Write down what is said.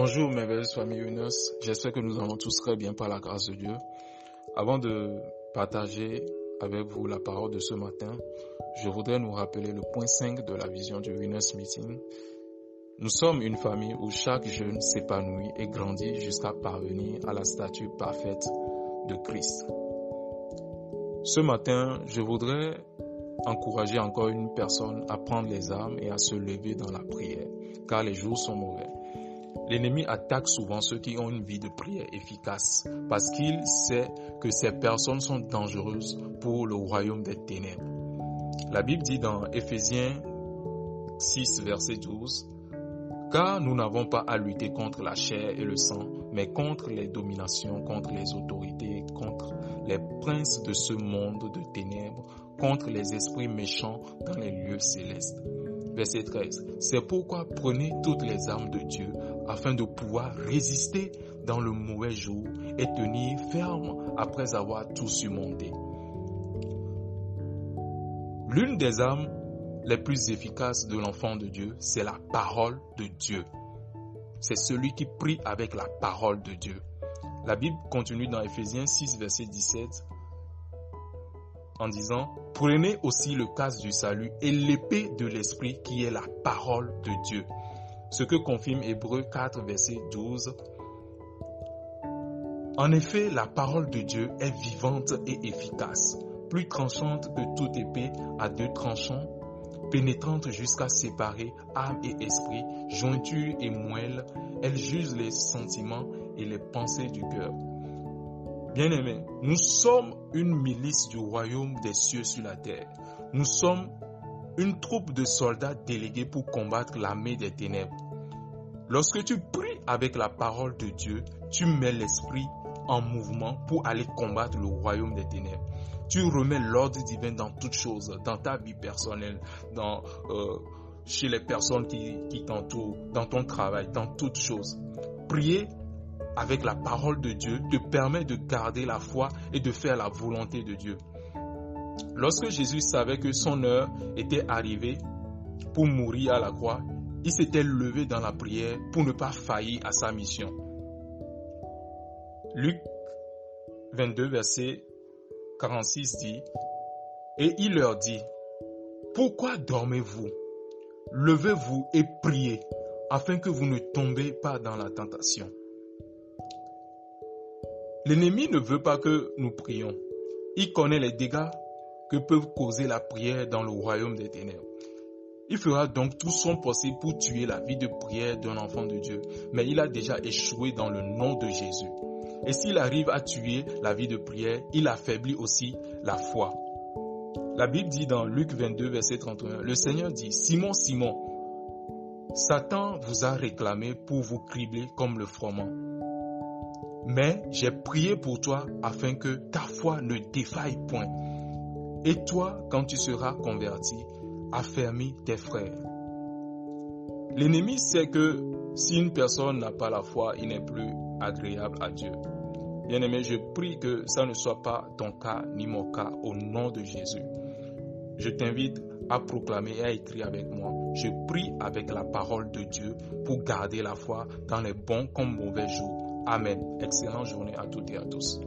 Bonjour mes belles familles Younes, j'espère que nous allons tous très bien par la grâce de Dieu. Avant de partager avec vous la parole de ce matin, je voudrais nous rappeler le point 5 de la vision du Winners Meeting. Nous sommes une famille où chaque jeune s'épanouit et grandit jusqu'à parvenir à la statue parfaite de Christ. Ce matin, je voudrais encourager encore une personne à prendre les armes et à se lever dans la prière, car les jours sont mauvais. L'ennemi attaque souvent ceux qui ont une vie de prière efficace parce qu'il sait que ces personnes sont dangereuses pour le royaume des ténèbres. La Bible dit dans Éphésiens 6, verset 12, Car nous n'avons pas à lutter contre la chair et le sang, mais contre les dominations, contre les autorités, contre les princes de ce monde de ténèbres, contre les esprits méchants dans les lieux célestes. Verset 13. C'est pourquoi prenez toutes les armes de Dieu afin de pouvoir résister dans le mauvais jour et tenir ferme après avoir tout surmonté. L'une des armes les plus efficaces de l'enfant de Dieu, c'est la parole de Dieu. C'est celui qui prie avec la parole de Dieu. La Bible continue dans Ephésiens 6, verset 17 en disant, prenez aussi le casque du salut et l'épée de l'esprit qui est la parole de Dieu. Ce que confirme Hébreu 4, verset 12. En effet, la parole de Dieu est vivante et efficace, plus tranchante que toute épée à deux tranchants, pénétrante jusqu'à séparer âme et esprit, jointure et moelle. Elle juge les sentiments et les pensées du cœur. Bien-aimés, nous sommes une milice du royaume des cieux sur la terre. Nous sommes une troupe de soldats délégués pour combattre l'armée des ténèbres. Lorsque tu pries avec la parole de Dieu, tu mets l'esprit en mouvement pour aller combattre le royaume des ténèbres. Tu remets l'ordre divin dans toutes choses, dans ta vie personnelle, dans, euh, chez les personnes qui, qui t'entourent, dans ton travail, dans toutes choses. Prier avec la parole de Dieu te permet de garder la foi et de faire la volonté de Dieu. Lorsque Jésus savait que son heure était arrivée pour mourir à la croix, il s'était levé dans la prière pour ne pas faillir à sa mission. Luc 22, verset 46 dit, Et il leur dit, Pourquoi dormez-vous? Levez-vous et priez, afin que vous ne tombez pas dans la tentation. L'ennemi ne veut pas que nous prions. Il connaît les dégâts que peuvent causer la prière dans le royaume des ténèbres. Il fera donc tout son possible pour tuer la vie de prière d'un enfant de Dieu, mais il a déjà échoué dans le nom de Jésus. Et s'il arrive à tuer la vie de prière, il affaiblit aussi la foi. La Bible dit dans Luc 22, verset 31, le Seigneur dit, Simon, Simon, Satan vous a réclamé pour vous cribler comme le froment. Mais j'ai prié pour toi afin que ta foi ne défaille point. Et toi, quand tu seras converti, affermis tes frères. L'ennemi sait que si une personne n'a pas la foi, il n'est plus agréable à Dieu. Bien-aimé, je prie que ça ne soit pas ton cas ni mon cas au nom de Jésus. Je t'invite à proclamer et à écrire avec moi. Je prie avec la parole de Dieu pour garder la foi dans les bons comme mauvais jours. Amen. Excellente journée à toutes et à tous.